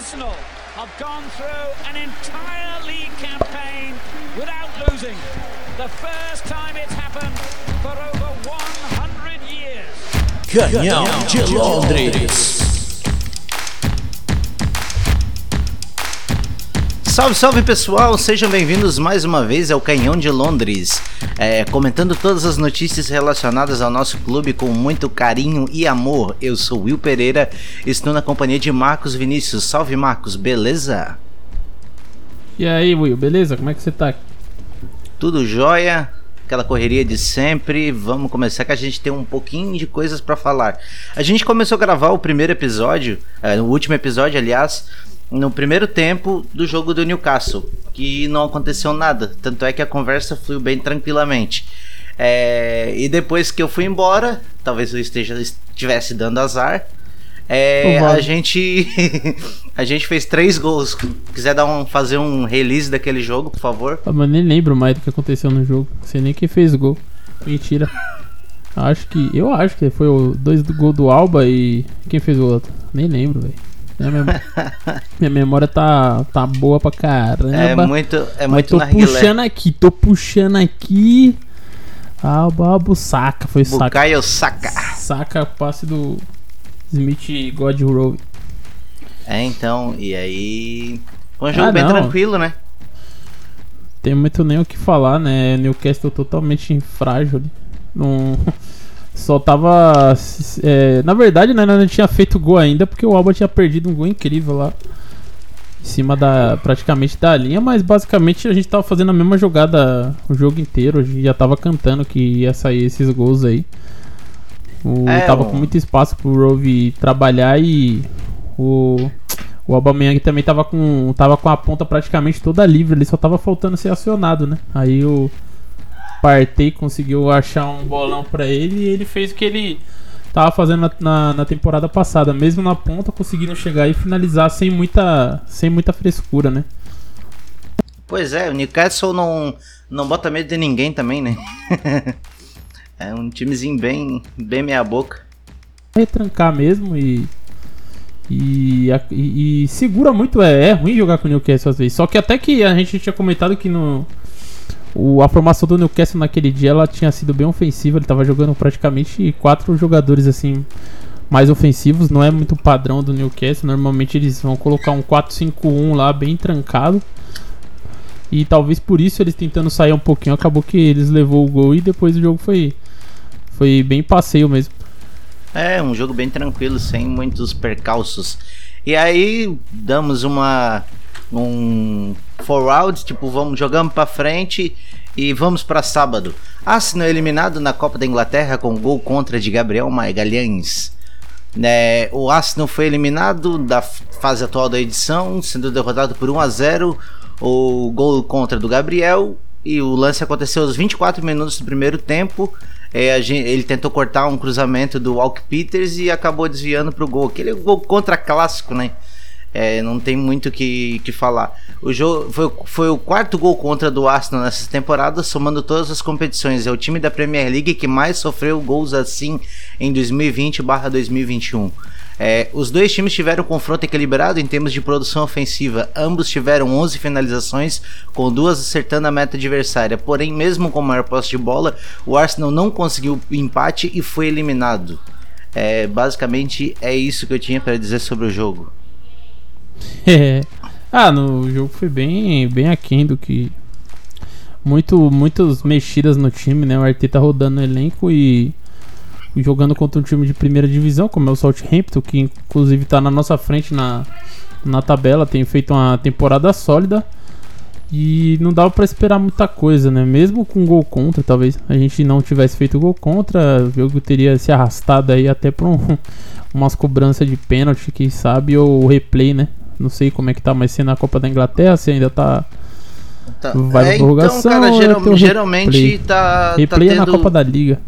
Arsenal have gone through an entire league campaign without losing. The first time it's happened for over 100 years. Canhão de Londres. Salve, salve pessoal, sejam bem-vindos mais uma vez ao Canhão de Londres, é, comentando todas as notícias relacionadas ao nosso clube com muito carinho e amor. Eu sou Will Pereira, estou na companhia de Marcos Vinícius. Salve Marcos, beleza? E aí, Will, beleza? Como é que você tá? Tudo jóia? Aquela correria de sempre. Vamos começar que a gente tem um pouquinho de coisas para falar. A gente começou a gravar o primeiro episódio, é, o último episódio, aliás, no primeiro tempo do jogo do Newcastle, que não aconteceu nada. Tanto é que a conversa fluiu bem tranquilamente. É, e depois que eu fui embora, talvez eu esteja estivesse dando azar. É, a gente a gente fez três gols. Quiser dar um, fazer um release daquele jogo, por favor? Ah, mas nem lembro mais do que aconteceu no jogo. Não sei nem quem fez gol. Mentira. Acho que. Eu acho que foi o dois do gol do Alba e. Quem fez o outro? Nem lembro, velho. Minha, memória, minha memória tá, tá boa pra caramba. É muito, é muito tô puxando aqui, tô puxando aqui. Ah, o saca, foi saca. Bukayo saca. Saca passe do Smith God Rowe. É, então, e aí. Foi um jogo ah, bem não. tranquilo, né? Tem muito nem o que falar, né? Newcastle totalmente frágil. Não. Só tava. É, na verdade, né, não tinha feito gol ainda, porque o Alba tinha perdido um gol incrível lá. Em cima da. praticamente da linha, mas basicamente a gente tava fazendo a mesma jogada o jogo inteiro. A gente já tava cantando que ia sair esses gols aí. O, é, tava com muito espaço pro Rove trabalhar e o. O Aubameyang também tava com, tava com a ponta praticamente toda livre, ele só tava faltando ser acionado, né? Aí o, Partey conseguiu achar um bolão para ele e ele fez o que ele tava fazendo na, na, na, temporada passada, mesmo na ponta, conseguindo chegar e finalizar sem muita, sem muita frescura, né? Pois é, o Newcastle não, não bota medo de ninguém também, né? é um timezinho bem, bem meia boca. Retrancar mesmo e e, e, e, segura muito, é, é ruim jogar com o Newcastle às vezes. Só que até que a gente tinha comentado que no, o, a formação do Newcastle naquele dia ela tinha sido bem ofensiva, ele estava jogando praticamente quatro jogadores assim mais ofensivos, não é muito padrão do Newcastle, normalmente eles vão colocar um 4-5-1 lá bem trancado. E talvez por isso eles tentando sair um pouquinho, acabou que eles levou o gol e depois o jogo foi foi bem passeio mesmo. É, um jogo bem tranquilo, sem muitos percalços. E aí damos uma um forward, tipo, vamos jogamos para frente e vamos para sábado. Arsenal eliminado na Copa da Inglaterra com gol contra de Gabriel Magalhães. É, o Arsenal foi eliminado da fase atual da edição, sendo derrotado por 1 a 0. O gol contra do Gabriel e o lance aconteceu aos 24 minutos do primeiro tempo. É, gente, ele tentou cortar um cruzamento do Walk Peters e acabou desviando para o gol. Aquele gol contra clássico, né? É, não tem muito o que, que falar. O jogo foi, foi o quarto gol contra do Arsenal nessa temporada, somando todas as competições. É o time da Premier League que mais sofreu gols assim em 2020/2021. É, os dois times tiveram um confronto equilibrado em termos de produção ofensiva. Ambos tiveram 11 finalizações, com duas acertando a meta adversária. Porém, mesmo com maior posse de bola, o Arsenal não conseguiu empate e foi eliminado. É, basicamente é isso que eu tinha para dizer sobre o jogo. É. Ah, no jogo foi bem, bem aquém do que. Muito, muitas mexidas no time, né? O Arteta rodando no elenco e jogando contra um time de primeira divisão, como é o Southampton, que inclusive está na nossa frente na, na tabela, tem feito uma temporada sólida. E não dava para esperar muita coisa, né? Mesmo com gol contra, talvez a gente não tivesse feito gol contra, o jogo teria se arrastado aí até para um, umas cobranças de pênalti, quem sabe, ou replay, né? Não sei como é que tá, mas se na Copa da Inglaterra, se ainda tá. tá. Vai é, prorrogação. Então, cara, geral, geralmente replay. tá. Replay tá tendo... na Copa da Liga.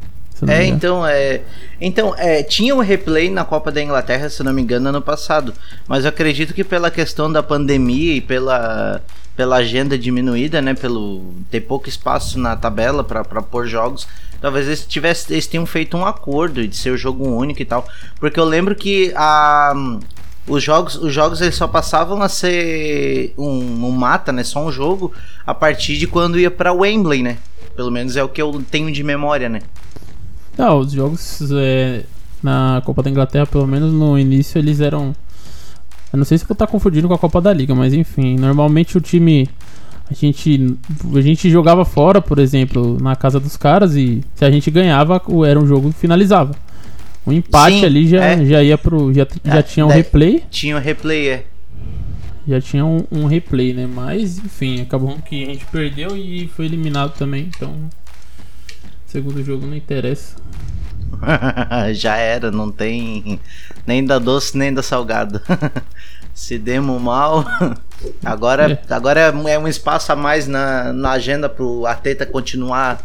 É, então, é. Então, é, tinha um replay na Copa da Inglaterra, se não me engano, ano passado. Mas eu acredito que pela questão da pandemia e pela, pela agenda diminuída, né? Pelo ter pouco espaço na tabela para pôr jogos, talvez eles, tivesse, eles tenham feito um acordo de ser o jogo único e tal. Porque eu lembro que a os jogos, os jogos eles só passavam a ser um, um mata, né? Só um jogo a partir de quando ia para Wembley, né? Pelo menos é o que eu tenho de memória, né? Não, os jogos é, na Copa da Inglaterra, pelo menos no início, eles eram. Eu não sei se vou estar confundindo com a Copa da Liga, mas enfim, normalmente o time. A gente, a gente jogava fora, por exemplo, na casa dos caras e se a gente ganhava, era um jogo que finalizava. O empate Sim, ali já, é. já ia pro. Já, já é, tinha um replay. Tinha um replay, é. Já tinha um, um, replay, né? Mas, enfim, acabou que a gente perdeu e foi eliminado também. Então, segundo jogo não interessa. já era, não tem nem da doce nem da salgado. Se demos mal, agora, é. agora é um espaço a mais na, na agenda pro Arteta continuar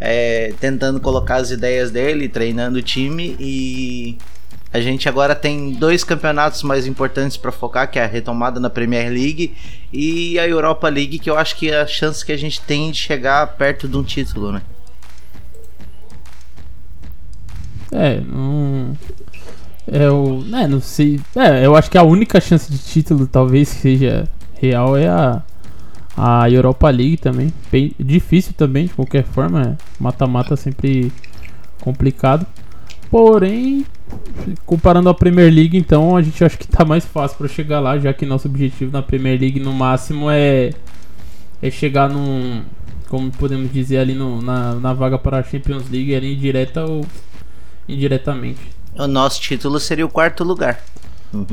é, tentando colocar as ideias dele, treinando o time e a gente agora tem dois campeonatos mais importantes para focar, que é a retomada na Premier League e a Europa League, que eu acho que é a chance que a gente tem de chegar perto de um título, né? É. É o. É, não sei. É, eu acho que a única chance de título talvez seja real é a a Europa League também, bem difícil também, de qualquer forma. É mata-mata sempre complicado. Porém, comparando a Premier League, então a gente acha que tá mais fácil para chegar lá, já que nosso objetivo na Premier League no máximo é é chegar num, como podemos dizer ali no, na, na vaga para a Champions League, ali direta ou indiretamente. O nosso título seria o quarto lugar.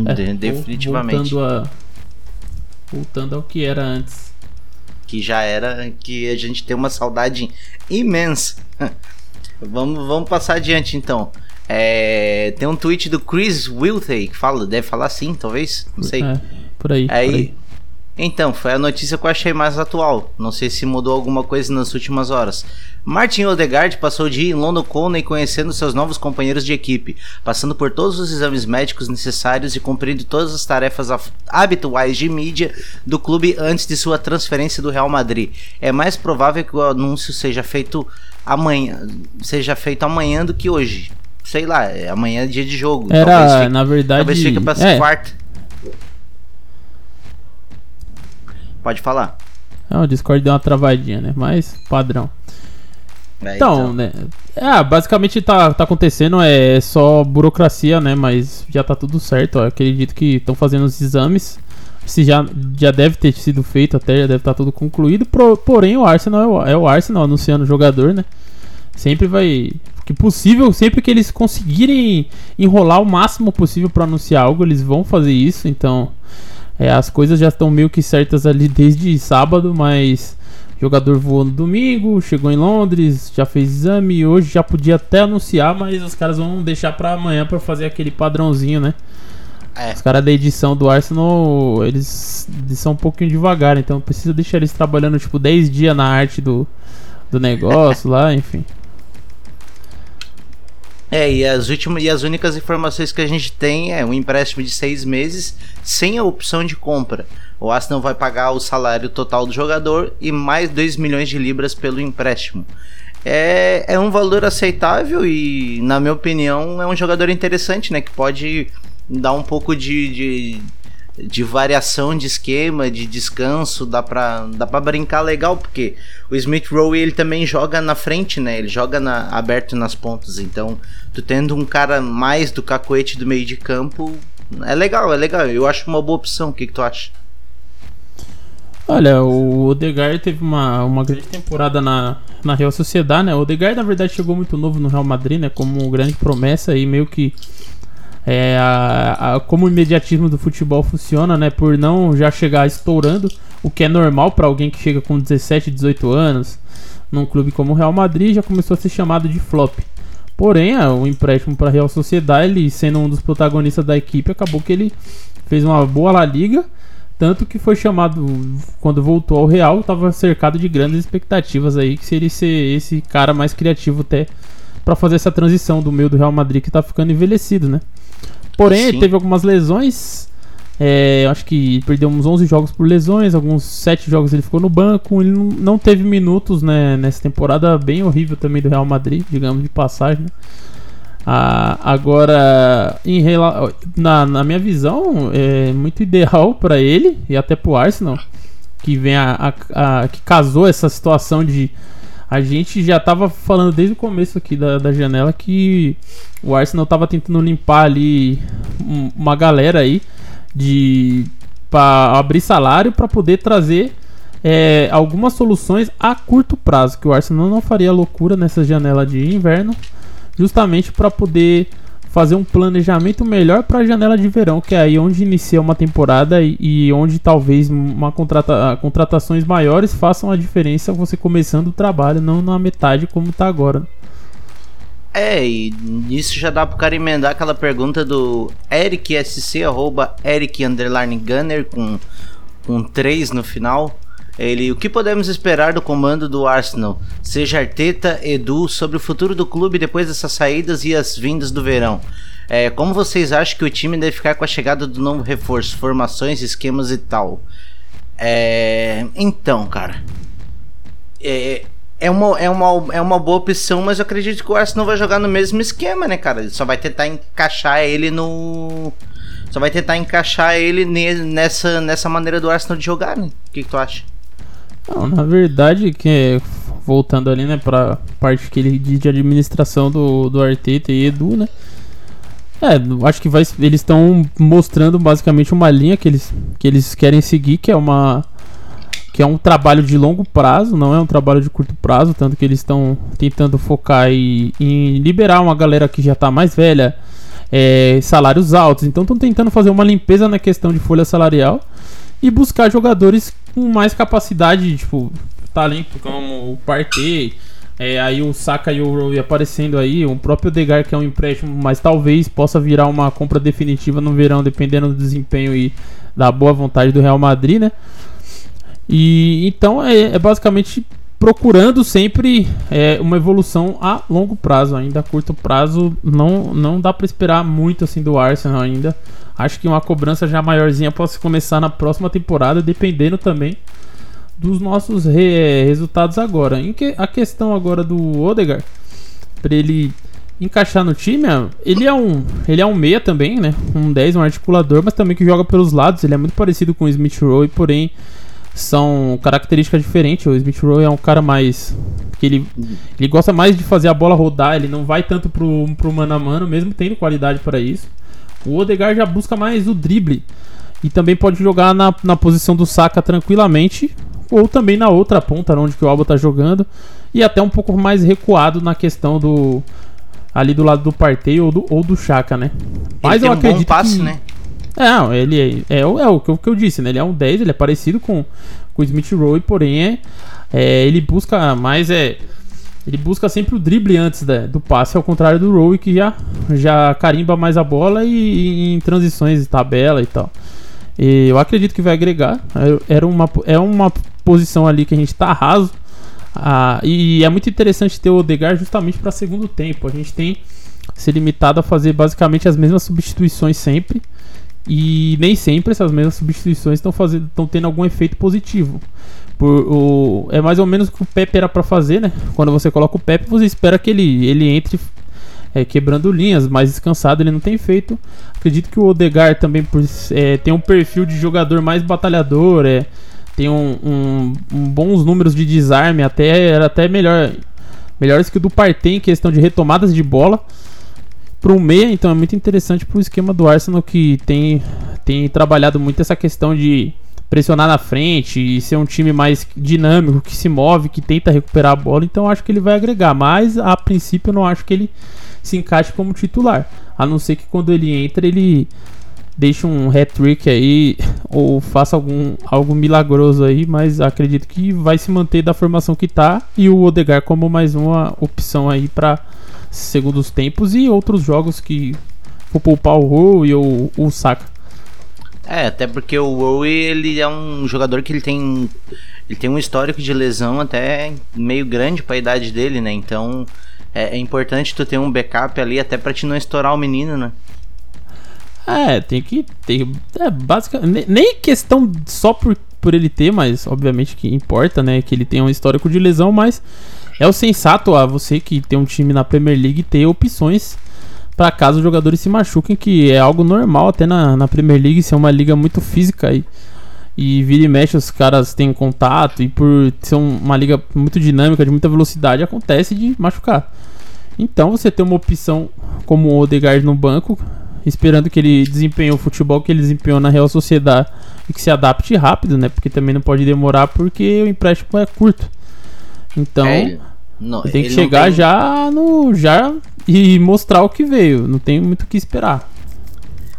É, definitivamente. Voltando, a, voltando ao que era antes que já era que a gente tem uma saudade imensa. vamos, vamos passar adiante então. É, tem um tweet do Chris Wilthey que fala, deve falar assim, talvez, não sei. É, por aí. Aí, por aí. Então, foi a notícia que eu achei mais atual. Não sei se mudou alguma coisa nas últimas horas. Martin Odegaard passou o dia em London Coney conhecendo seus novos companheiros de equipe, passando por todos os exames médicos necessários e cumprindo todas as tarefas habituais de mídia do clube antes de sua transferência do Real Madrid. É mais provável que o anúncio seja feito amanhã, seja feito amanhã do que hoje. Sei lá, é amanhã é dia de jogo. Era, fique, na verdade, talvez fique para é. quarta. Pode falar. Não, o Discord deu uma travadinha, né? Mas padrão. É, então, então, né? É, basicamente tá, tá acontecendo, é só burocracia, né? Mas já tá tudo certo. Ó. acredito que estão fazendo os exames. Se já, já deve ter sido feito até, já deve estar tá tudo concluído. Pro, porém, o Arsenal é o, é o Arsenal anunciando o jogador, né? Sempre vai. Que possível, sempre que eles conseguirem enrolar o máximo possível para anunciar algo, eles vão fazer isso. Então, é, as coisas já estão meio que certas ali desde sábado, mas o jogador voou no domingo, chegou em Londres, já fez exame e hoje já podia até anunciar, mas os caras vão deixar para amanhã para fazer aquele padrãozinho, né? É. Os caras da edição do Arsenal, eles, eles, são um pouquinho devagar, então precisa deixar eles trabalhando tipo 10 dias na arte do, do negócio lá, enfim. É, e as últimas e as únicas informações que a gente tem é um empréstimo de seis meses sem a opção de compra. O Arsenal vai pagar o salário total do jogador e mais 2 milhões de libras pelo empréstimo. É, é um valor aceitável e, na minha opinião, é um jogador interessante, né? Que pode dar um pouco de, de de variação de esquema, de descanso, dá pra, dá pra brincar legal, porque o Smith Rowe ele também joga na frente, né? Ele joga na, aberto nas pontas, então tu tendo um cara mais do cacoete do meio de campo, é legal, é legal. Eu acho uma boa opção. O que, que tu acha? Olha, o Odegaard teve uma, uma grande temporada na, na Real Sociedade, né? O Odegaard, na verdade, chegou muito novo no Real Madrid, né? Como grande promessa e meio que é, a, a, como o imediatismo do futebol funciona, né? Por não já chegar estourando, o que é normal para alguém que chega com 17, 18 anos num clube como o Real Madrid, já começou a ser chamado de flop. Porém, o empréstimo para a Real Sociedade, ele sendo um dos protagonistas da equipe, acabou que ele fez uma boa La Liga, tanto que foi chamado quando voltou ao Real, estava cercado de grandes expectativas aí que seria ser esse cara mais criativo até para fazer essa transição do meio do Real Madrid que está ficando envelhecido, né? Porém, ele teve algumas lesões. É, acho que perdeu uns 11 jogos por lesões, alguns 7 jogos ele ficou no banco. Ele não, teve minutos né, nessa temporada bem horrível também do Real Madrid, digamos, de passagem. Né? Ah, agora, em na, na minha visão, é muito ideal para ele e até pro Arsenal, que vem a, a, a, que casou essa situação de a gente já tava falando desde o começo aqui da, da janela que o Arsenal tava tentando limpar ali uma galera aí de para abrir salário para poder trazer é, algumas soluções a curto prazo, que o Arsenal não faria loucura nessa janela de inverno, justamente para poder fazer um planejamento melhor para a janela de verão, que é aí onde inicia uma temporada e, e onde talvez uma contrata, contratações maiores façam a diferença você começando o trabalho, não na metade como está agora. É, e nisso já dá pro cara emendar aquela pergunta do Eric SC, arroba Eric Underline Gunner com, com 3 no final. Ele, o que podemos esperar do comando do Arsenal, seja Arteta, Edu, sobre o futuro do clube depois dessas saídas e as vindas do verão? É, como vocês acham que o time deve ficar com a chegada do novo reforço, formações, esquemas e tal? É, então, cara, é, é, uma, é, uma, é uma boa opção, mas eu acredito que o Arsenal vai jogar no mesmo esquema, né, cara? Ele só vai tentar encaixar ele no. Só vai tentar encaixar ele nessa, nessa maneira do Arsenal de jogar, né? O que, que tu acha? Não, na verdade, que voltando ali, né, pra parte que ele diz de administração do, do Arteta e Edu, né? É, acho que vai, eles estão mostrando basicamente uma linha que eles, que eles querem seguir, que é uma que é um trabalho de longo prazo, não é um trabalho de curto prazo, tanto que eles estão tentando focar em, em, liberar uma galera que já está mais velha, é, salários altos, então estão tentando fazer uma limpeza na questão de folha salarial e buscar jogadores com mais capacidade, tipo, talento como o Partey, é, aí o Saka e o Rowe aparecendo aí, o próprio Degar que é um empréstimo, mas talvez possa virar uma compra definitiva no verão, dependendo do desempenho e da boa vontade do Real Madrid, né? E então é, é basicamente procurando sempre é, uma evolução a longo prazo, ainda a curto prazo não, não dá para esperar muito assim do Arsenal ainda. Acho que uma cobrança já maiorzinha pode começar na próxima temporada, dependendo também dos nossos re resultados agora. Em que, a questão agora do Odegaard, para ele encaixar no time, ele é um, ele é um meia também, né? Um 10, um articulador, mas também que joga pelos lados. Ele é muito parecido com o Smith Rowe, porém são características diferentes. O Smith Rowe é um cara mais que ele, ele gosta mais de fazer a bola rodar, ele não vai tanto pro, pro mano a mano, mesmo tendo qualidade para isso. O Odegaard já busca mais o drible. E também pode jogar na, na posição do Saka tranquilamente. Ou também na outra ponta, onde que o Alba tá jogando. E até um pouco mais recuado na questão do. Ali do lado do Partey ou do, ou do Chaka, né? Mas eu acredito. Um bom passe, que, né? É, ele é, é, é, o, que, o que eu disse, né? Ele é um 10, ele é parecido com, com o Smith Rowe, porém é, é, ele busca mais é ele busca sempre o drible antes da, do passe, ao contrário do Rowe que já, já carimba mais a bola e, e em transições de tabela e tal. E eu acredito que vai agregar. É, era uma, é uma posição ali que a gente tá raso. Ah, e é muito interessante ter o Odegar justamente para segundo tempo. A gente tem se limitado a fazer basicamente as mesmas substituições sempre. E nem sempre essas mesmas substituições estão fazendo, estão tendo algum efeito positivo. Por, o, é mais ou menos o que o Pepe era para fazer, né? Quando você coloca o Pepe, você espera que ele, ele entre é, quebrando linhas, mais descansado, ele não tem feito. Acredito que o Odegar também por, é, tem um perfil de jogador mais batalhador, é, tem um, um, um bons números de desarme, até era até melhor melhores que o do Partey em questão de retomadas de bola para um meia, então é muito interessante para o esquema do Arsenal que tem, tem trabalhado muito essa questão de pressionar na frente e ser um time mais dinâmico, que se move, que tenta recuperar a bola. Então acho que ele vai agregar, mas a princípio eu não acho que ele se encaixe como titular, a não ser que quando ele entra ele deixe um hat-trick aí ou faça algum algo milagroso aí, mas acredito que vai se manter da formação que tá e o Odegar como mais uma opção aí para segundos tempos e outros jogos que for poupar o Rowe ou o Saka. É, até porque o Rowe ele é um jogador que ele tem ele tem um histórico de lesão até meio grande para a idade dele, né? Então é, é, importante tu ter um backup ali até para te não estourar o menino, né? É, tem que ter. É, basicamente. Nem questão só por, por ele ter, mas obviamente que importa, né? Que ele tenha um histórico de lesão, mas é o sensato a você que tem um time na Premier League ter opções para caso os jogadores se machuquem, que é algo normal até na, na Premier League, ser uma liga muito física e, e vira e mexe os caras têm contato e por ser uma liga muito dinâmica, de muita velocidade, acontece de machucar. Então você tem uma opção como o Odegaard no banco, esperando que ele desempenhe o futebol que ele desempenhou na Real Sociedade e que se adapte rápido, né? Porque também não pode demorar porque o empréstimo é curto. Então, é, não, tem que chegar tem... já no já e mostrar o que veio, não tem muito o que esperar.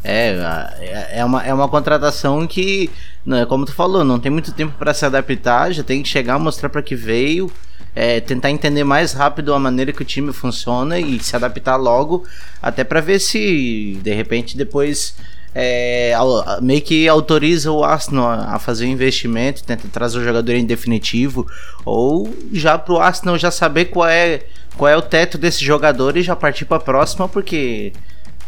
É, é uma, é uma contratação que, não é como tu falou, não tem muito tempo para se adaptar, já tem que chegar, mostrar para que veio, é, tentar entender mais rápido a maneira que o time funciona e se adaptar logo, até para ver se de repente depois é, meio que autoriza o Arsenal a fazer o um investimento, tenta trazer o jogador em definitivo, ou já pro Arsenal já saber qual é, qual é o teto desse jogador e já partir para a próxima, porque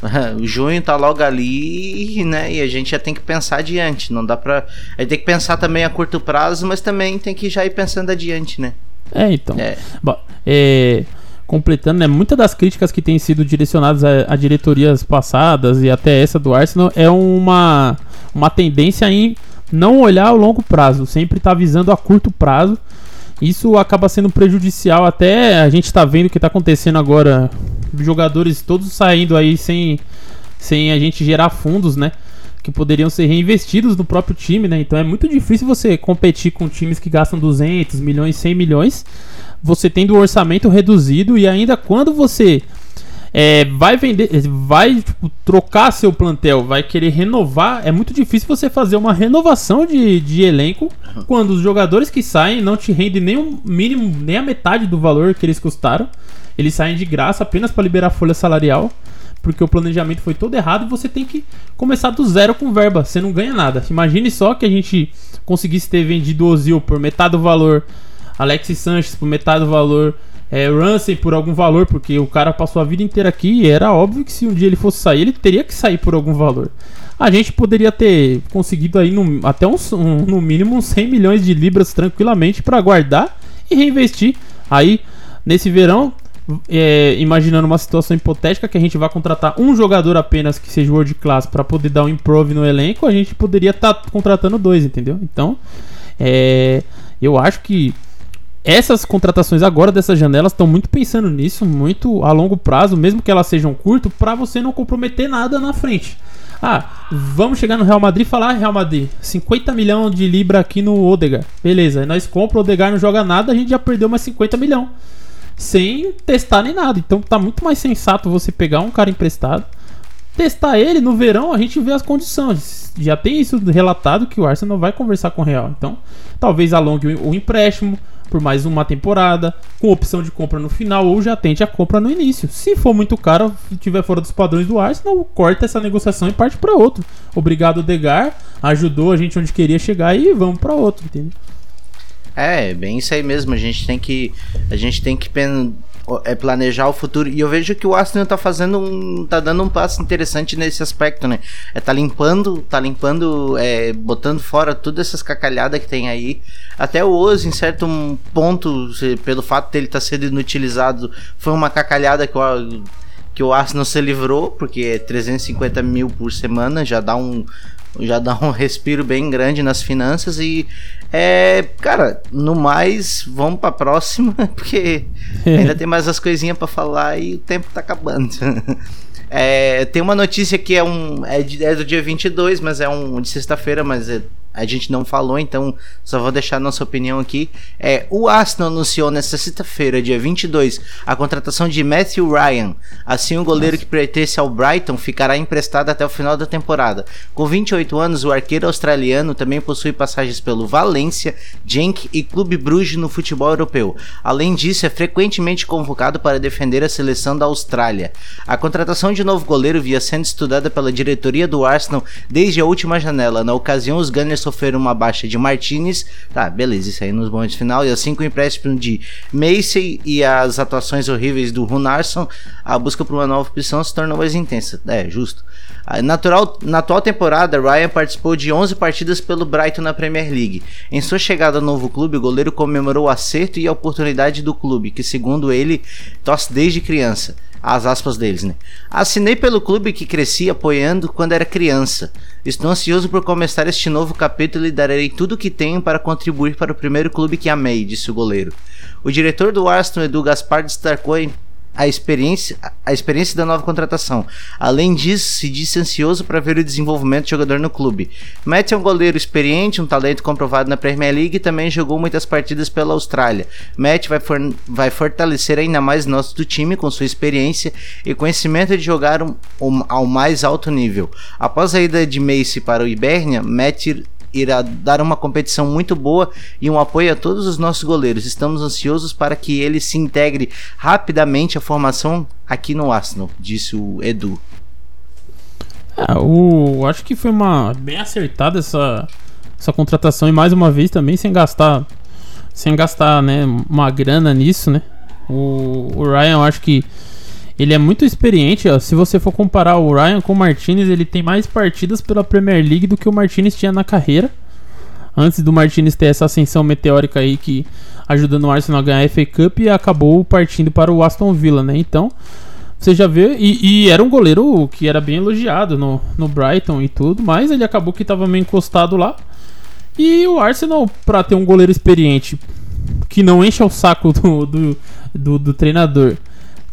o junho tá logo ali, né? E a gente já tem que pensar adiante. Não dá pra. A gente tem que pensar também a curto prazo, mas também tem que já ir pensando adiante, né? É, então. É. Bom, é completando, né, muitas das críticas que têm sido direcionadas a, a, diretorias passadas e até essa do Arsenal é uma, uma tendência em não olhar ao longo prazo, sempre tá visando a curto prazo. Isso acaba sendo prejudicial até a gente está vendo o que está acontecendo agora, jogadores todos saindo aí sem, sem a gente gerar fundos, né? Que poderiam ser reinvestidos no próprio time, né? Então é muito difícil você competir com times que gastam 200 milhões, 100 milhões você tendo o orçamento reduzido e ainda quando você é, vai vender, vai tipo, trocar seu plantel, vai querer renovar, é muito difícil você fazer uma renovação de, de elenco quando os jogadores que saem não te rendem nem o mínimo, nem a metade do valor que eles custaram. Eles saem de graça apenas para liberar folha salarial, porque o planejamento foi todo errado e você tem que começar do zero com verba, você não ganha nada. Imagine só que a gente conseguisse ter vendido Ozil por metade do valor Alexis Sanches por metade do valor, é, Ramsey por algum valor, porque o cara passou a vida inteira aqui e era óbvio que se um dia ele fosse sair, ele teria que sair por algum valor. A gente poderia ter conseguido aí no, até um, no mínimo uns 100 milhões de libras tranquilamente para guardar e reinvestir. Aí, nesse verão, é, imaginando uma situação hipotética que a gente vai contratar um jogador apenas que seja world class para poder dar um improve no elenco, a gente poderia estar tá contratando dois, entendeu? Então, é, eu acho que essas contratações agora dessas janelas estão muito pensando nisso, muito a longo prazo, mesmo que elas sejam curto, para você não comprometer nada na frente. Ah, vamos chegar no Real Madrid e falar, ah, Real Madrid, 50 milhões de libra aqui no Odega. Beleza, nós compra, o Odegar não joga nada, a gente já perdeu mais 50 milhões. Sem testar nem nada. Então tá muito mais sensato você pegar um cara emprestado, testar ele no verão, a gente vê as condições. Já tem isso relatado que o Arsenal vai conversar com o Real. Então, talvez alongue o empréstimo por mais uma temporada, com opção de compra no final, ou já tente a compra no início. Se for muito caro, estiver fora dos padrões do Arsenal, corta essa negociação e parte para outro. Obrigado, Degar, ajudou a gente onde queria chegar e vamos para outro, entendeu? É, bem isso aí mesmo. A gente tem que a gente tem que é planejar o futuro. E eu vejo que o Arsenal tá fazendo um. tá dando um passo interessante nesse aspecto, né? É, tá limpando, tá limpando, é, botando fora todas essas cacalhadas que tem aí. Até o Oz, em certo ponto, pelo fato dele estar tá sendo inutilizado, foi uma cacalhada que o, que o Arsenal se livrou, porque é 350 mil por semana, já dá um, já dá um respiro bem grande nas finanças e é, cara, no mais, vamos pra próxima, porque ainda tem mais as coisinhas para falar e o tempo tá acabando. É, tem uma notícia que é um é, de, é do dia 22, mas é um de sexta-feira, mas é, a gente não falou, então só vou deixar nossa opinião aqui. É, o Arsenal anunciou nesta sexta-feira, dia 22, a contratação de Matthew Ryan. Assim, o goleiro nossa. que pertence ao Brighton ficará emprestado até o final da temporada. Com 28 anos, o arqueiro australiano também possui passagens pelo Valência, Genk e Clube Bruges no futebol europeu. Além disso, é frequentemente convocado para defender a seleção da Austrália. A contratação de novo goleiro via sendo estudada pela diretoria do Arsenal desde a última janela. Na ocasião, os Gunners sofreram uma baixa de Martinez, tá, beleza, isso aí nos momentos final, e assim com o empréstimo de Macy e as atuações horríveis do Runarsson, a busca por uma nova opção se tornou mais intensa. É, justo. Natural, na atual temporada, Ryan participou de 11 partidas pelo Brighton na Premier League. Em sua chegada ao novo clube, o goleiro comemorou o acerto e a oportunidade do clube, que segundo ele, torce desde criança. As aspas deles, né? Assinei pelo clube que cresci apoiando quando era criança. Estou ansioso por começar este novo capítulo e darei tudo o que tenho para contribuir para o primeiro clube que amei, disse o goleiro. O diretor do Arsenal, Edu Gaspar, destacou a experiência, a experiência da nova contratação. Além disso, se disse ansioso para ver o desenvolvimento do jogador no clube. Matt é um goleiro experiente, um talento comprovado na Premier League e também jogou muitas partidas pela Austrália. Matt vai, for, vai fortalecer ainda mais nosso do time com sua experiência e conhecimento de jogar um, um, ao mais alto nível. Após a ida de Macy para o Ibernia, Matt irá dar uma competição muito boa e um apoio a todos os nossos goleiros. Estamos ansiosos para que ele se integre rapidamente à formação aqui no Arsenal, disse o Edu. É, o, acho que foi uma bem acertada essa, essa contratação e mais uma vez também sem gastar sem gastar né, uma grana nisso, né? O, o Ryan, eu acho que ele é muito experiente. Ó. Se você for comparar o Ryan com o Martinez, ele tem mais partidas pela Premier League do que o Martinez tinha na carreira. Antes do Martinez ter essa ascensão meteórica aí que ajudando o Arsenal a ganhar a FA Cup e acabou partindo para o Aston Villa, né? Então, você já vê. E, e, era um goleiro que era bem elogiado no, no Brighton e tudo, mas ele acabou que estava meio encostado lá. E o Arsenal, para ter um goleiro experiente que não encha o saco do, do, do, do treinador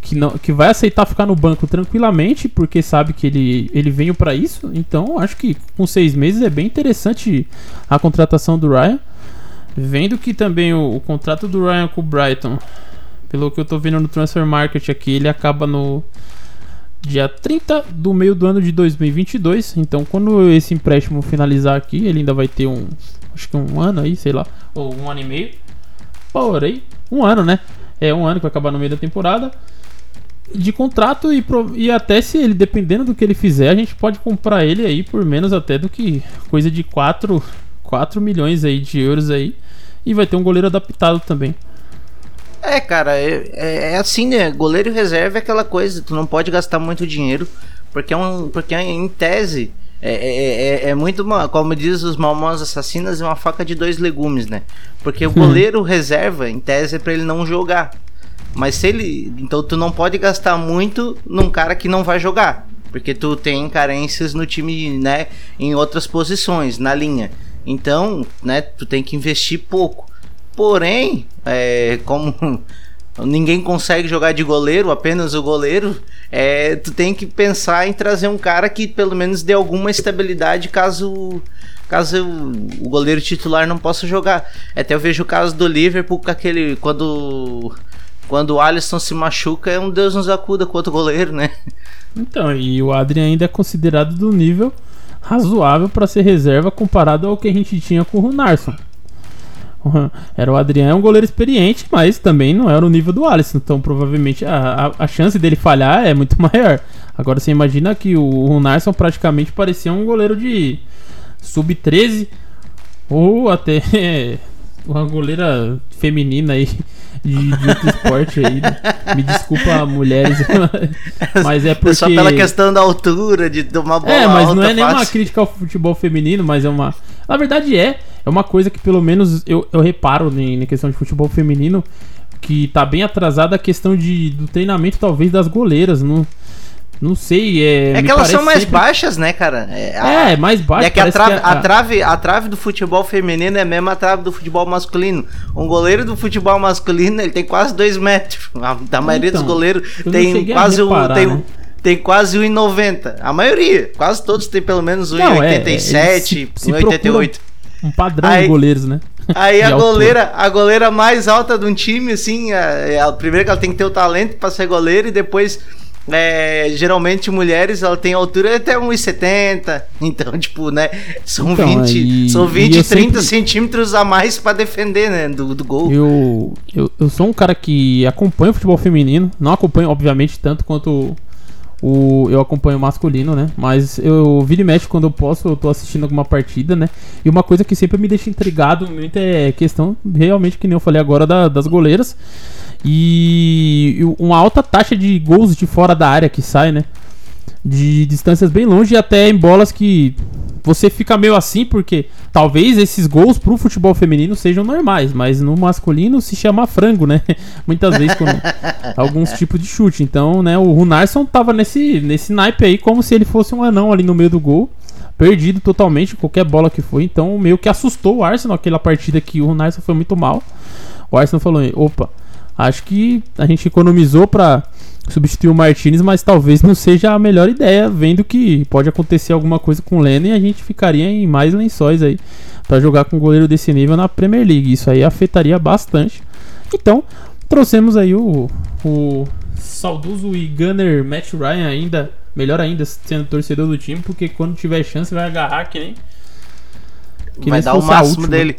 que, não, que vai aceitar ficar no banco tranquilamente, porque sabe que ele, ele veio para isso. Então, acho que com seis meses é bem interessante a contratação do Ryan. Vendo que também o, o contrato do Ryan com o Brighton, pelo que eu tô vendo no Transfer Market aqui, ele acaba no dia 30 do meio do ano de 2022. Então, quando esse empréstimo finalizar aqui, ele ainda vai ter um, acho que um ano aí, sei lá, ou um ano e meio. Porém, um ano, né? É um ano que vai acabar no meio da temporada de contrato e, e até se ele, dependendo do que ele fizer, a gente pode comprar ele aí por menos até do que coisa de 4, 4 milhões aí de euros aí. E vai ter um goleiro adaptado também. É, cara, é, é, é assim, né? Goleiro reserva é aquela coisa, tu não pode gastar muito dinheiro, porque é um. Porque em tese. É, é, é, é muito, como diz os malmãos assassinas, é uma faca de dois legumes, né? Porque o goleiro reserva, em tese, é pra ele não jogar. Mas se ele. Então tu não pode gastar muito num cara que não vai jogar. Porque tu tem carências no time, né? Em outras posições, na linha. Então, né, tu tem que investir pouco. Porém, é, como ninguém consegue jogar de goleiro, apenas o goleiro, é, tu tem que pensar em trazer um cara que pelo menos dê alguma estabilidade caso caso o goleiro titular não possa jogar. Até eu vejo o caso do Liverpool com aquele quando quando o Alisson se machuca, é um Deus nos acuda com outro goleiro, né? Então, e o Adrian ainda é considerado do nível razoável para ser reserva comparado ao que a gente tinha com o Runarsson. Era o Adriano, é um goleiro experiente, mas também não era o nível do Alisson. Então, provavelmente, a, a, a chance dele falhar é muito maior. Agora, você imagina que o Runarsson praticamente parecia um goleiro de sub-13 ou até uma goleira feminina aí de, de outro esporte aí. Né? Me desculpa, mulheres, mas é porque. É só pela questão da altura, de tomar bola É, mas não é nenhuma crítica ao futebol feminino, mas é uma. Na verdade é. É uma coisa que pelo menos eu, eu reparo em, questão de futebol feminino que tá bem atrasada a questão de, do treinamento, talvez, das goleiras. Não. Não sei, é. É que elas são mais sempre... baixas, né, cara? É, a... é mais baixa. É que, a trave, que a... a, trave, a trave do futebol feminino é a mesma trave do futebol masculino. Um goleiro do futebol masculino, ele tem quase 2 metros. A, a maioria então, dos goleiros tem quase reparar, um. Tem, né? tem quase 1,90. A maioria, quase todos tem pelo menos 1,87, 1,88. Um padrão aí, de goleiros, né? Aí a goleira, a goleira mais alta de um time, assim, a, a, primeiro que ela tem que ter o talento para ser goleira e depois é, geralmente mulheres ela tem altura até 1,70. Então, tipo, né? São então, 20, e, são 20 30 sempre... centímetros a mais para defender, né? Do, do gol. Eu, eu, eu sou um cara que acompanha o futebol feminino. Não acompanho, obviamente, tanto quanto o, eu acompanho o masculino, né? Mas eu viro e mexe quando eu posso, eu tô assistindo alguma partida, né? E uma coisa que sempre me deixa intrigado muito é questão, realmente, que nem eu falei agora, da, das goleiras. E uma alta taxa de gols de fora da área que sai, né? De distâncias bem longe e até em bolas que você fica meio assim porque talvez esses gols pro futebol feminino sejam normais, mas no masculino se chama frango, né? Muitas vezes com alguns tipos de chute. Então, né, o Runarsson tava nesse, nesse naipe aí como se ele fosse um anão ali no meio do gol. Perdido totalmente, qualquer bola que foi. Então, meio que assustou o Arsenal aquela partida que o Runarsson foi muito mal. O Arsenal falou: opa, acho que a gente economizou para substituir o Martinez, mas talvez não seja a melhor ideia, vendo que pode acontecer alguma coisa com o Lennon e a gente ficaria em mais lençóis aí para jogar com um goleiro desse nível na Premier League. Isso aí afetaria bastante. Então, trouxemos aí o, o saudoso e gunner Matt Ryan ainda, melhor ainda, sendo torcedor do time, porque quando tiver chance vai agarrar que nem... Que vai nem dar o máximo dele.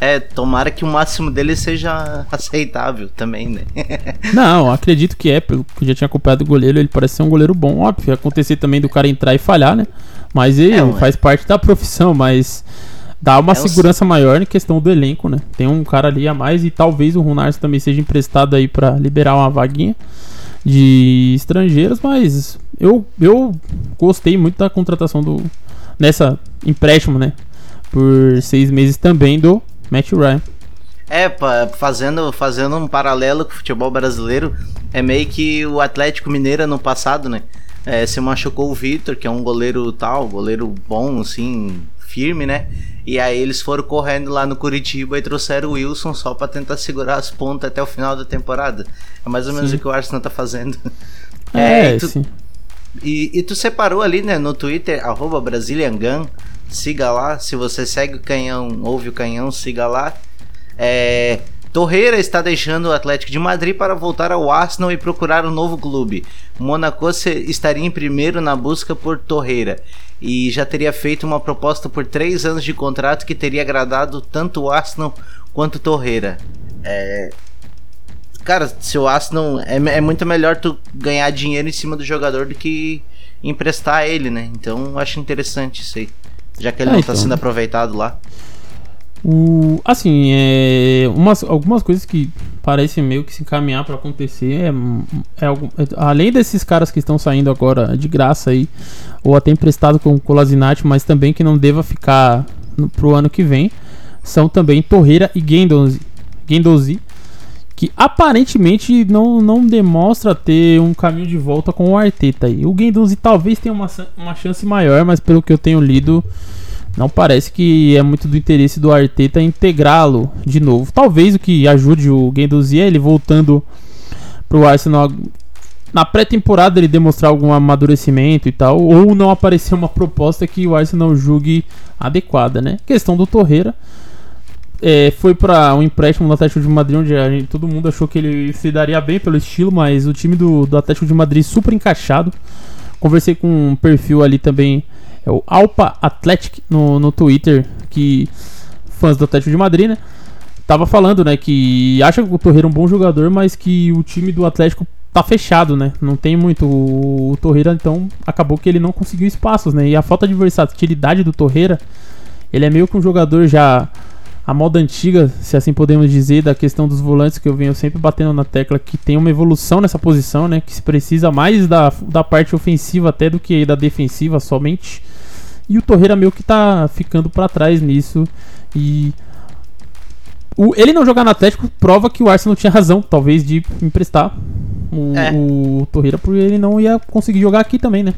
É, tomara que o máximo dele seja aceitável também, né? Não, acredito que é, pelo que já tinha acompanhado o goleiro, ele parece ser um goleiro bom, óbvio. Acontecer também do cara entrar e falhar, né? Mas ele é, faz parte da profissão, mas dá uma é segurança um... maior em questão do elenco, né? Tem um cara ali a mais e talvez o Runars também seja emprestado aí para liberar uma vaguinha de estrangeiros, mas eu, eu gostei muito da contratação do nessa empréstimo, né? Por seis meses também do Matt Ryan. É, fazendo, fazendo um paralelo com o futebol brasileiro, é meio que o Atlético Mineiro no passado, né? É, se machucou o Vitor, que é um goleiro tal, goleiro bom, assim, firme, né? E aí eles foram correndo lá no Curitiba e trouxeram o Wilson só para tentar segurar as pontas até o final da temporada. É mais ou menos sim. o que o Arsenal tá fazendo. É, é e tu, sim. E, e, tu separou ali, né, no Twitter, arroba BrasilianGun, siga lá. Se você segue o canhão, ouve o canhão, siga lá. É, Torreira está deixando o Atlético de Madrid para voltar ao Arsenal e procurar um novo clube. Monaco estaria em primeiro na busca por Torreira e já teria feito uma proposta por três anos de contrato que teria agradado tanto o Arsenal quanto Torreira. É... Cara, se o Arsenal é, é muito melhor tu ganhar dinheiro em cima do jogador do que emprestar ele, né? Então acho interessante isso aí já que ele é, não está então. sendo aproveitado lá. O, assim, é, umas, algumas coisas que parecem meio que se encaminhar para acontecer é, é, é, além desses caras que estão saindo agora de graça aí, ou até emprestado com o Colasinati, mas também que não deva ficar no, pro ano que vem, são também Torreira e Gendozi, Gendozi que aparentemente não, não demonstra ter um caminho de volta com o Arteta aí. O Guendouzi talvez tenha uma, uma chance maior, mas pelo que eu tenho lido, não parece que é muito do interesse do Arteta integrá-lo de novo. Talvez o que ajude o Guendouzi é ele voltando pro Arsenal na pré-temporada ele demonstrar algum amadurecimento e tal, ou não aparecer uma proposta que o Arsenal julgue adequada, né? Questão do Torreira é, foi para um empréstimo no Atlético de Madrid, onde gente, todo mundo achou que ele se daria bem pelo estilo, mas o time do, do Atlético de Madrid super encaixado. Conversei com um perfil ali também, é o Alpa Athletic no, no Twitter, que fãs do Atlético de Madrid, né? Tava falando, né, que acha o Torreira um bom jogador, mas que o time do Atlético tá fechado, né? Não tem muito o Torreira, então acabou que ele não conseguiu espaços, né? E a falta de versatilidade do Torreira, ele é meio que um jogador já a moda antiga, se assim podemos dizer, da questão dos volantes que eu venho sempre batendo na tecla que tem uma evolução nessa posição, né? Que se precisa mais da, da parte ofensiva até do que da defensiva somente. E o Torreira meio que tá ficando para trás nisso. E o, ele não jogar no Atlético prova que o Arsenal tinha razão, talvez, de emprestar o, é. o Torreira, porque ele não ia conseguir jogar aqui também, né?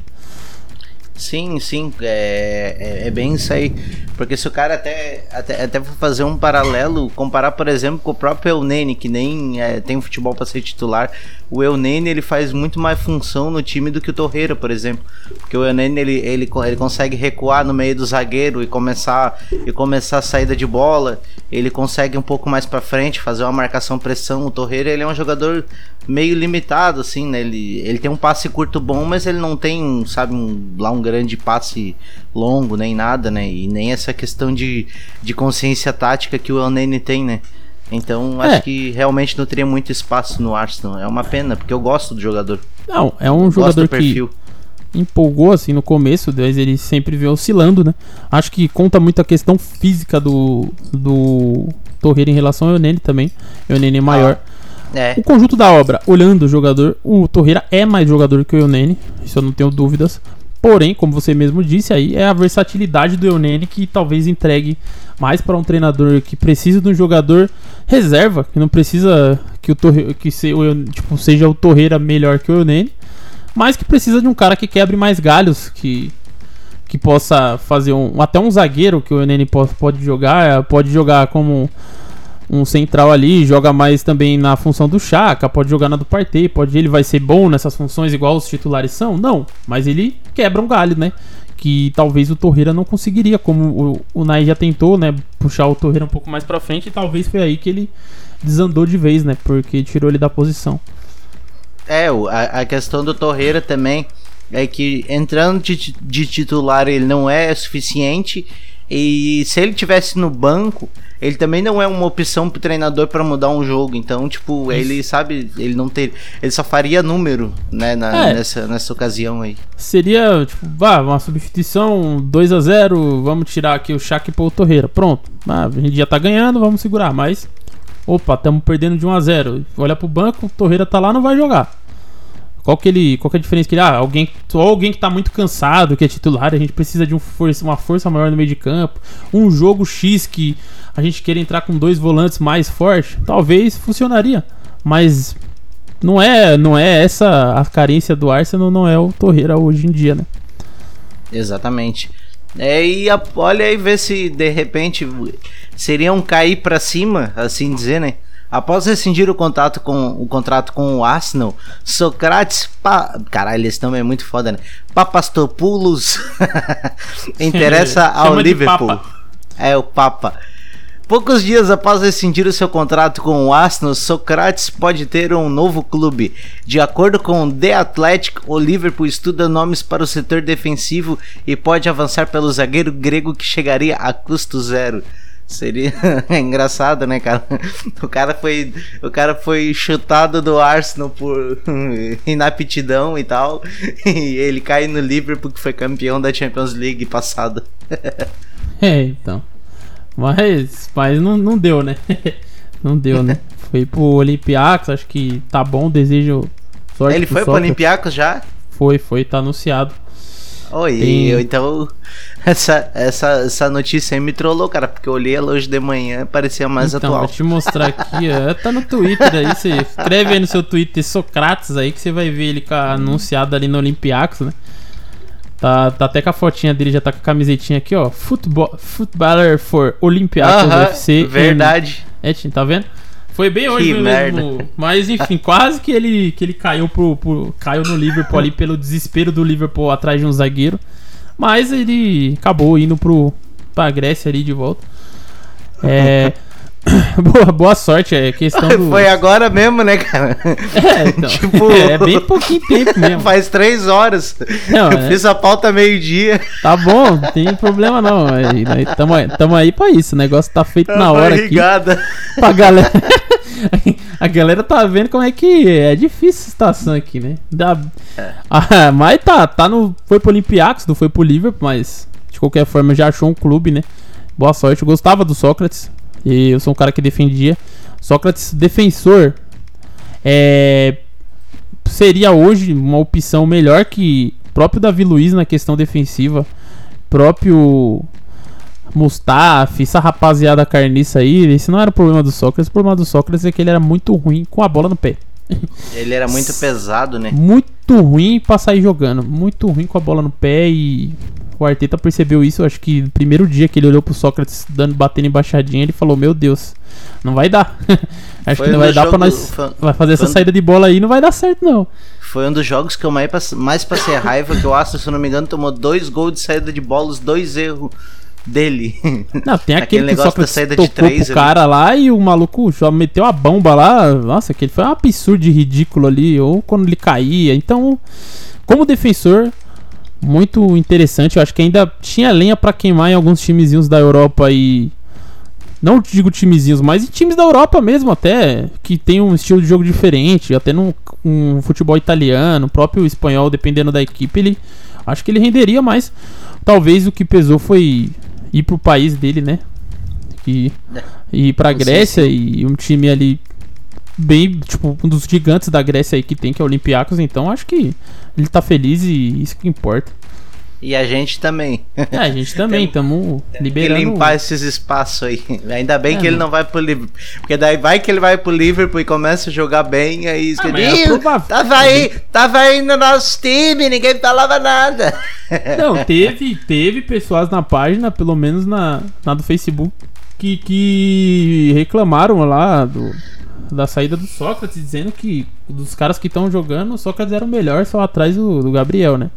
Sim, sim, é, é, é, bem isso aí. Porque se o cara até, até, até for fazer um paralelo, comparar, por exemplo, com o próprio Eunene, que nem é, tem futebol para ser titular, o Eunene ele faz muito mais função no time do que o Torreira, por exemplo. Porque o Eunene ele, ele, ele consegue recuar no meio do zagueiro e começar, e começar a saída de bola, ele consegue um pouco mais para frente, fazer uma marcação pressão. O Torreira ele é um jogador meio limitado, assim, né? Ele, ele tem um passe curto bom, mas ele não tem, sabe, um, lá um grande passe longo, nem nada, né? E nem essa questão de, de consciência tática que o Elneny tem, né? Então é. acho que realmente não teria muito espaço no Arsenal. É uma pena, porque eu gosto do jogador. Não, é um jogador que empolgou assim no começo, mas ele sempre veio oscilando, né? Acho que conta muito a questão física do, do Torreira em relação ao Eunene também. O Eunene é maior. Ah. É. O conjunto da obra, olhando o jogador, o Torreira é mais jogador que o Eunene, isso eu não tenho dúvidas. Porém, como você mesmo disse aí, é a versatilidade do Eunene que talvez entregue mais para um treinador que precisa de um jogador reserva, que não precisa que o Torre, que se, o, tipo, seja o Torreira melhor que o Eunene, mas que precisa de um cara que quebre mais galhos, que que possa fazer um até um zagueiro que o Eunene pode, pode jogar, pode jogar como um central ali, joga mais também na função do Chaka, pode jogar na do Partey, pode ele vai ser bom nessas funções igual os titulares são? Não, mas ele quebra um galho, né? Que talvez o Torreira não conseguiria, como o, o Nai já tentou, né, puxar o Torreira um pouco mais para frente e talvez foi aí que ele desandou de vez, né? Porque tirou ele da posição. É, a, a questão do Torreira também é que entrando de, de titular ele não é suficiente e se ele tivesse no banco ele também não é uma opção pro treinador para mudar um jogo. Então, tipo, Isso. ele sabe, ele não ter. Ele só faria número, né, na, é. nessa, nessa ocasião aí. Seria, tipo, vá, uma substituição 2 a 0 vamos tirar aqui o Shaq e o Torreira. Pronto. Ah, a gente já tá ganhando, vamos segurar. Mas, opa, estamos perdendo de 1 a 0 Olha pro banco, o Torreira tá lá, não vai jogar. Qual que ele, qual que é a diferença que ele, ah, alguém, ou alguém que tá muito cansado, que é titular, a gente precisa de um força, uma força maior no meio de campo, um jogo X que a gente queira entrar com dois volantes mais fortes, talvez funcionaria, mas não é, não é essa a carência do Arsenal, não é o Torreira hoje em dia, né? Exatamente. É, e olha aí ver se de repente seria um cair para cima, assim dizer, né? Após rescindir o contato com o contrato com o Arsenal, Socrates, pa... caralho, esse nome é muito foda, né? Papastopoulos interessa ao Liverpool. É o Papa. Poucos dias após rescindir o seu contrato com o Arsenal, Socrates pode ter um novo clube. De acordo com The Athletic, o Liverpool estuda nomes para o setor defensivo e pode avançar pelo zagueiro grego que chegaria a custo zero. Seria engraçado, né, cara? O cara foi, o cara foi chutado do Arsenal por inaptidão e tal, e ele cai no Liverpool que foi campeão da Champions League passada. É, então. Mas, mas não, não deu, né? Não deu, né? Foi pro Olympiacos, acho que tá bom, desejo sorte. Ele foi pro Olympiacos já? Foi, foi, tá anunciado. Oi, Tem... então essa, essa, essa notícia aí me trollou, cara, porque eu olhei ela hoje de manhã parecia mais então, atual. Vou te mostrar aqui, ó, tá no Twitter aí, você escreve aí no seu Twitter Socrates aí que você vai ver ele anunciado ali no Olympiacos, né? Tá, tá até com a fotinha dele, já tá com a camisetinha aqui, ó. Football, footballer for Olympiacos uh -huh, FC. Verdade. É, tá vendo? Foi bem hoje que mesmo. Merda. Mas enfim, quase que ele, que ele caiu, pro, pro, caiu no Liverpool ali pelo desespero do Liverpool atrás de um zagueiro. Mas ele acabou indo pro, pra Grécia ali de volta. É. boa, boa sorte, é questão do... Foi agora mesmo, né, cara? É, então, tipo... é, é bem pouquinho tempo mesmo. Faz três horas. Não, Eu é... fiz a pauta meio-dia. Tá bom, não tem problema não. Aí, tamo, tamo aí pra isso. O negócio tá feito tá na hora aqui. Pra galera. a galera tá vendo como é que é difícil a situação aqui, né? Da... É. Ah, mas tá, tá no. Foi pro Olympiacos, não foi pro Liverpool, mas de qualquer forma já achou um clube, né? Boa sorte. Eu gostava do Sócrates. E eu sou um cara que defendia. Sócrates, defensor, é, seria hoje uma opção melhor que próprio Davi Luiz na questão defensiva. Próprio Mustafa, essa rapaziada carniça aí. Esse não era o problema do Sócrates. O problema do Sócrates é que ele era muito ruim com a bola no pé. Ele era muito pesado, né? Muito ruim pra sair jogando. Muito ruim com a bola no pé e o Arteta percebeu isso, acho que no primeiro dia que ele olhou pro Sócrates dando, batendo embaixadinha, ele falou: Meu Deus, não vai dar. acho foi que não vai dar pra nós. Vai fazer essa saída de bola aí, não vai dar certo, não. Foi um dos jogos que eu mais, passei raiva, que o Astro, se eu não me engano, tomou dois gols de saída de bola, os dois erros dele. Não, tem aquele, aquele que só que saída de três, pro cara lá e o maluco só meteu a bomba lá. Nossa, aquele foi um absurdo de ridículo ali, ou quando ele caía. Então, como defensor, muito interessante. Eu acho que ainda tinha lenha para queimar em alguns timezinhos da Europa e. Não digo timezinhos, mas em times da Europa mesmo, até, que tem um estilo de jogo diferente, até no um futebol italiano, próprio espanhol, dependendo da equipe, ele. Acho que ele renderia mais. Talvez o que pesou foi ir pro país dele, né? E ir pra Grécia e um time ali bem, tipo, um dos gigantes da Grécia aí que tem, que é o Olympiacos, então acho que ele tá feliz e isso que importa. E a gente também. É, a gente também, estamos Que liberando. limpar esses espaços aí. Ainda bem É, que ele não. vai pro Liverpool. Porque daí vai que ele vai pro Liverpool e começa a jogar bem, aí Ah, é "Ih, provável." tava aí, tava aí no nosso time, ninguém falava nada. Não, teve, teve pessoas na página, pelo menos na, na do Facebook, que, que reclamaram lá do, da saída do Sócrates, dizendo que dos caras que estão jogando, o Sócrates era o melhor, só atrás do, do Gabriel, né?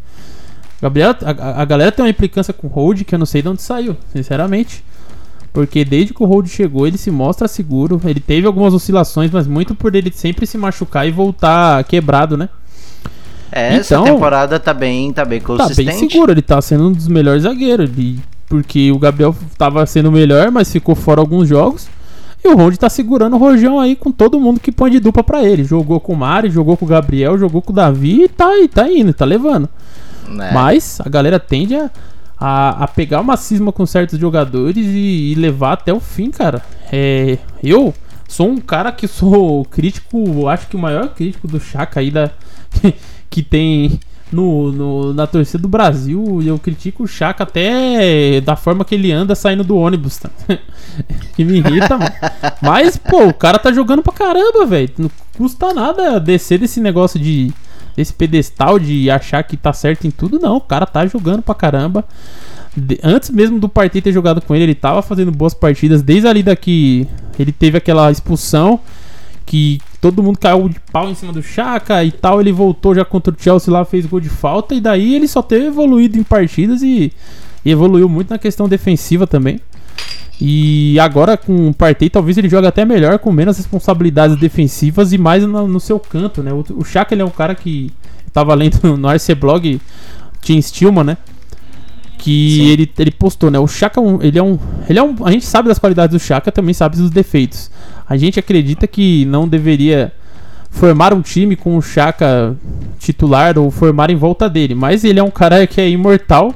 Gabriel, a, a- galera tem uma implicância com o Hold que eu não sei de onde saiu, sinceramente. Porque desde que o Hold chegou, ele se mostra seguro. Ele teve algumas oscilações, mas muito por ele sempre se machucar e voltar quebrado, né? É, essa Então- temporada tá bem, tá bem Tá consistente. bem seguro, ele tá sendo um dos melhores zagueiros. Ele, porque o Gabriel tava sendo o melhor, mas ficou fora alguns jogos. E o Ronde tá segurando o Rojão aí com todo mundo que põe de dupla pra ele. Jogou com o Mari, jogou com o Gabriel, jogou com o Davi e tá, e tá indo, tá levando. Né? Mas a galera tende a, a, a pegar uma cisma com certos jogadores e, e levar até o fim, cara. É, eu sou um cara que sou crítico, acho que o maior crítico do Chaka aí da, que tem no, no- na torcida do Brasil. E eu critico o Chaka até da forma que ele anda saindo do ônibus, tá? que me irrita, mano. Mas, pô, o cara tá jogando pra caramba, velho. Não custa nada descer desse negócio de. Desse pedestal de achar que tá certo em tudo, não. O cara tá jogando pra caramba. De- antes mesmo do Partey ter jogado com ele, ele tava fazendo boas partidas. Desde ali daqui, ele teve aquela expulsão que todo mundo caiu de pau em cima do Chaka e tal. Ele voltou já contra o Chelsea lá, fez gol de falta. E daí ele só teve evoluído em partidas e, e evoluiu muito na questão defensiva também. E agora com o Partey, talvez ele jogue até melhor, com menos responsabilidades defensivas e mais no, no seu canto, né? O, o Chaka ele é um cara que tava lendo no RC Blog, Tim Stillman, né? Que Sim. ele, ele postou, né? O Chaka, é um- ele é um, ele é um. A gente sabe das qualidades do Chaka, também sabe dos defeitos. A gente acredita que não deveria formar um time com o Chaka titular ou formar em volta dele, mas ele é um cara que é imortal.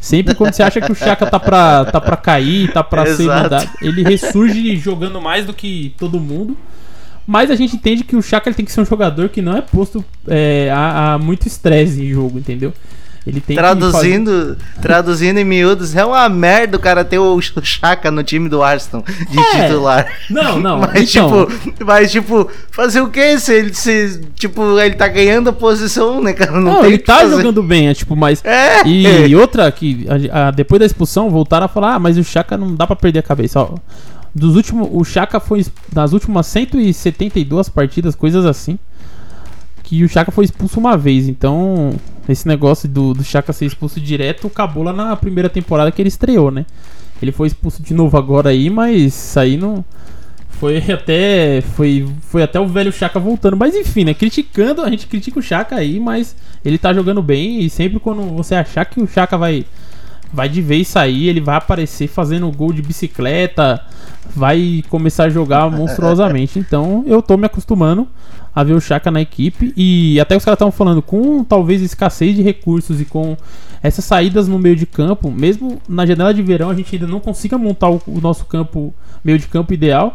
Sempre quando você acha que o Chaka tá pra, tá pra cair, tá pra ser Exato. mandado, ele ressurge jogando mais do que todo mundo. Mas a gente entende que o Chaka ele tem que ser um jogador que não é posto é, a, a muito estresse em jogo, entendeu? Ele tem que Traduzindo, traduzindo em miúdos, é uma merda o cara ter o Chaka no time do Arsenal de É. titular. fazer- Não, não. Mas, então, tipo, mas, tipo, fazer o quê? Se ele, se, tipo, ele tá ganhando a posição, né, cara? Não, não, ele que tá fazer. jogando bem, é tipo, mas É. E outra que a- a- depois da expulsão voltaram a falar, ah, mas o Chaka não dá pra perder a cabeça, ó. Dos últimos, o Chaka foi nas últimas 172 partidas, coisas assim, que o Chaka foi expulso uma vez. Então, esse negócio do, do Chaka ser expulso direto acabou lá na primeira temporada que ele estreou, né? Ele foi expulso de novo agora aí, mas aí não foi até foi foi até o velho Chaka voltando, mas enfim, né? Criticando, a gente critica o Chaka aí, mas ele tá jogando bem e sempre quando você achar que o Chaka vai vai de vez sair, ele vai aparecer fazendo gol de bicicleta, vai começar a jogar monstruosamente. Então, eu tô me acostumando a ver o Chaka na equipe e até os caras estavam falando com talvez escassez de recursos e com essas saídas no meio de campo, mesmo na janela de verão a gente ainda não consiga montar o, o nosso campo meio de campo ideal.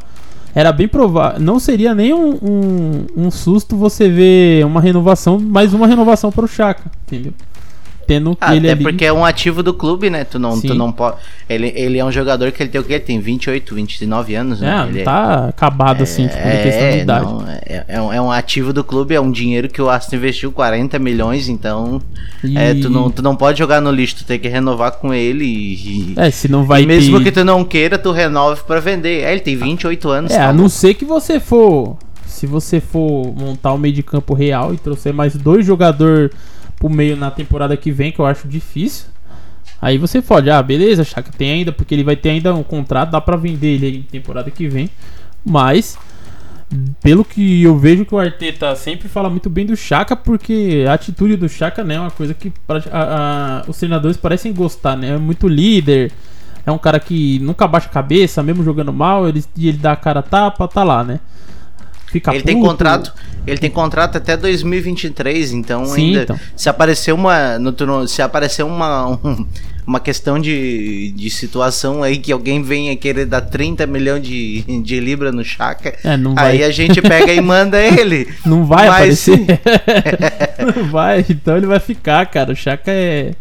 Era bem provável, não seria nem um, um, um susto você ver uma renovação, mais uma renovação para o Chaka, entendeu? Tendo Ah, ele até ali. porque é um ativo do clube, né? Tu não, Sim. tu não pode. Ele, ele é um jogador que ele tem o quê? Ele tem 28, 29 anos, né? É, Ele não tá acabado assim, tipo, em questão de idade. não, é, é um, é um ativo do clube, é um dinheiro que o Aston investiu 40 milhões, então E- é, tu, não, tu não pode jogar no lixo, tu tem que renovar com ele e, É, se não vai e mesmo ter... que tu não queira, tu renove pra vender. É, ele tem 28 anos. É, tá a não ser que você for. Se você for montar o meio de campo real e trouxer mais dois jogadores pro meio na temporada que vem, que eu acho difícil. Aí você pode, ah, beleza, Chaka tem ainda, porque ele vai ter ainda um contrato, dá pra vender ele aí temporada que vem. Mas, pelo que eu vejo que o Arteta sempre fala muito bem do Chaka, porque a atitude do Chaka né, é uma coisa que a- a- os treinadores parecem gostar, né? É muito líder, é um cara que nunca baixa a cabeça, mesmo jogando mal, ele, ele dá a cara tapa, tá lá, né? Fica Ele tem puto. contrato, ele tem contrato até 2023, então Sim, ainda então. se aparecer uma no, se aparecer uma um- uma questão de, de situação aí que alguém venha querer dar 30 milhões de, de libra no Chaka, É, aí a gente pega e manda ele. Não vai Mas aparecer. não vai, então ele vai ficar, cara. O Chaka é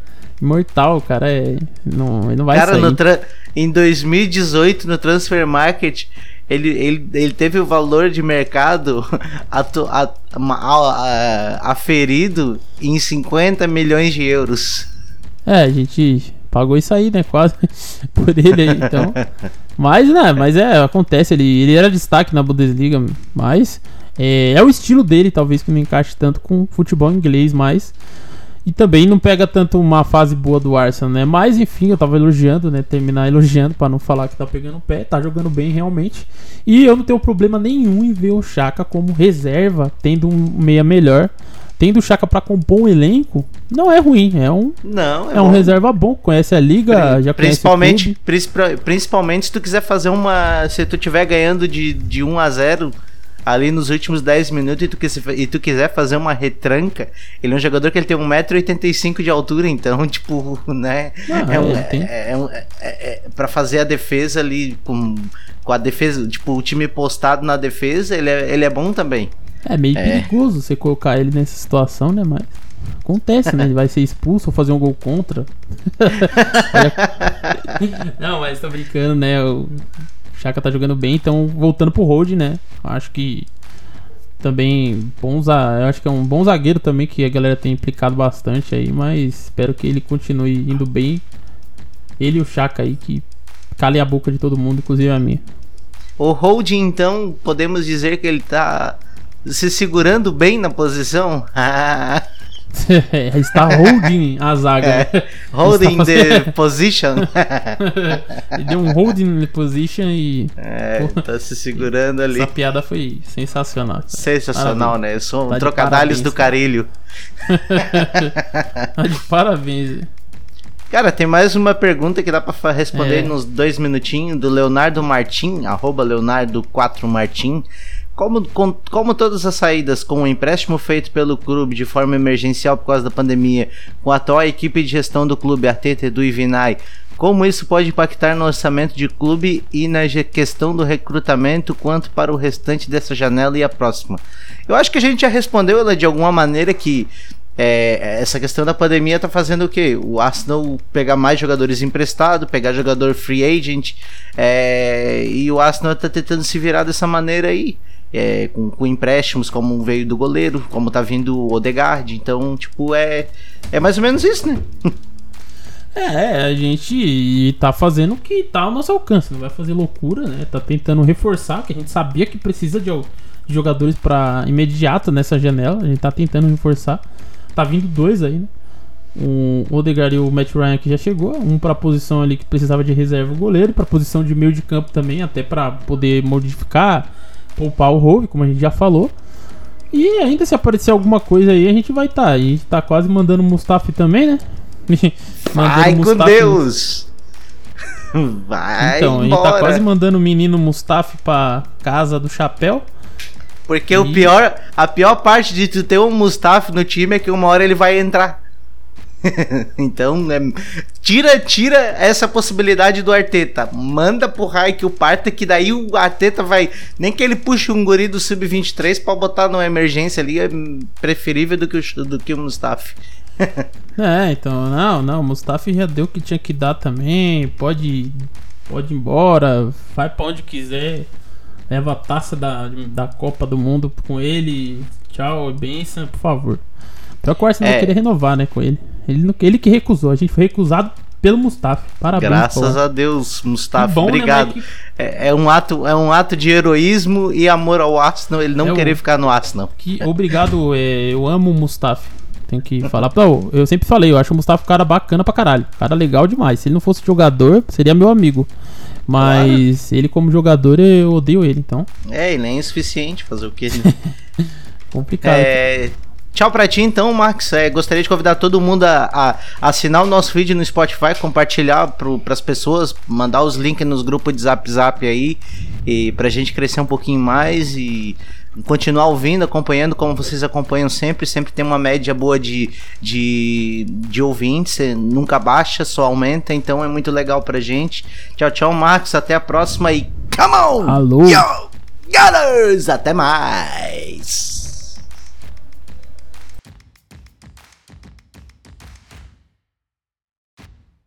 Imortal, cara é. Não, ele não vai Cara, sair. tra- em 2018, no Transfer Market, ele, ele, ele teve o valor de mercado atu- a- a- a- aferido em 50 milhões de euros. É, a gente pagou isso aí, né? Quase por ele aí, então. Mas, né, mas é, acontece, ele, ele era destaque na Bundesliga, mas é, é o estilo dele, talvez, que não encaixe tanto com futebol inglês, mas. E também não pega tanto uma fase boa do Arsenal, né? Mas enfim, eu tava elogiando, né? Terminar elogiando pra não falar que tá pegando o pé, tá jogando bem realmente. E eu não tenho problema nenhum em ver o Chaka como reserva, tendo um meia melhor. Tendo o Chaka pra compor um elenco, não é ruim, é um Não, é um bom. reserva bom, conhece a liga, já conhece o principalmente, clube. principal- principalmente se tu quiser fazer uma. Se tu tiver ganhando de, de 1 a 0 ali nos últimos 10 minutos e tu, e tu quiser fazer uma retranca, ele é um jogador que ele tem 1,85m de altura, então, tipo, né? Ah, é, um, é, é um- é- é- pra fazer a defesa ali com, com a defesa, tipo, o time postado na defesa, ele é, ele é bom também. É meio É. perigoso você colocar ele nessa situação, né? Mas acontece, né? Ele vai ser expulso ou fazer um gol contra. Não, mas tô brincando, né? O Chaka tá jogando bem, então voltando pro hold, né? Acho que também bom eu acho que é um bom zagueiro também que a galera tem implicado bastante aí, mas espero que ele continue indo bem. Ele e o Chaka aí que calem a boca de todo mundo, inclusive a minha. O Holding, então, podemos dizer que ele tá se segurando bem na posição? Está holding a zaga. É, né? holding the position. Ele deu um holding position e É, tá se segurando ali. essa piada foi sensacional. cara. Sensacional, né? Eu sou um Tá trocadalhos parabéns, do carilho. Tá de parabéns. Cara, tem mais uma pergunta que dá pra fa- responder É. nos dois minutinhos do Leonardo Martim, arroba Leonardo4Martim. Como, com- como todas as saídas com o empréstimo feito pelo clube de forma emergencial por causa da pandemia, com a atual equipe de gestão do clube, Arteta, Edu e Vinay, como isso pode impactar no orçamento de clube e na questão do recrutamento quanto para o restante dessa janela e a próxima? Eu acho que a gente já respondeu ela de alguma maneira que é, essa questão da pandemia tá fazendo o quê? O Arsenal pegar mais jogadores emprestados, pegar jogador free agent, é, e o Arsenal tá tentando se virar dessa maneira aí. É, com, com empréstimos, como veio do goleiro, como tá vindo o Odegaard. Então, tipo, é, é mais ou menos isso, né? É, a gente tá fazendo o que tá ao nosso alcance. Não vai fazer loucura, né? Tá tentando reforçar, que a gente sabia que precisa de, jogadores para imediato nessa janela. A gente tá tentando reforçar. Tá vindo dois aí, né? O Odegaard e o Matt Ryan que já chegou. Um pra posição ali que precisava de reserva o goleiro. Pra posição de meio de campo também, até pra poder modificar, poupar o Rove, como a gente já falou. E ainda se aparecer alguma coisa aí, a gente vai estar. Tá. A gente tá quase mandando o Mustafi também, né? Vai o com Deus! Vai Então, a gente embora. tá quase mandando o menino Mustafi pra casa do chapéu. Porque o E- pior, a pior parte de tu ter um Mustafa no time é que uma hora ele vai entrar. então, é, tira, tira essa possibilidade do Arteta. Manda pro Raik o Parta, que daí o Arteta vai. Nem que ele puxe um guri do Sub-23 pra botar numa emergência ali, é preferível do que o, do que o Mustafa. É, então, não, não, o Mustafi já deu o que tinha que dar também. Pode, pode ir embora, vai pra onde quiser. Leva a taça da, da Copa do Mundo com ele. Tchau, benção, por favor. Pior que o Arsenal É. querer renovar, né, com ele. Ele, ele que recusou, a gente foi recusado pelo Mustafi. Parabéns, Graças pô. a Deus, Mustafa. Bom, né, obrigado. que- é, é um ato, é um ato de heroísmo e amor ao Arsenal, ele não É o- querer ficar no Arsenal. Que, obrigado, é, eu amo o Mustafi. Tem que falar. Não, eu sempre falei, eu acho o Mustafa um cara bacana pra caralho. Cara legal demais. Se ele não fosse jogador, seria meu amigo. Mas ele, como jogador, eu odeio ele, então. É, ele é insuficiente fazer o que Complicado. É, tchau pra ti então, Max. É, gostaria de convidar todo mundo a, a assinar o nosso vídeo no Spotify, compartilhar pro, pras pessoas, mandar os links nos grupos de zap zap aí, e pra gente crescer um pouquinho mais e continuar ouvindo, acompanhando como vocês acompanham sempre. Sempre tem uma média boa de, de, de ouvintes, nunca baixa, só aumenta, então é muito legal pra gente. Tchau, tchau, Max. Até a próxima e come on! Alô? Yo! Gunners! Até mais!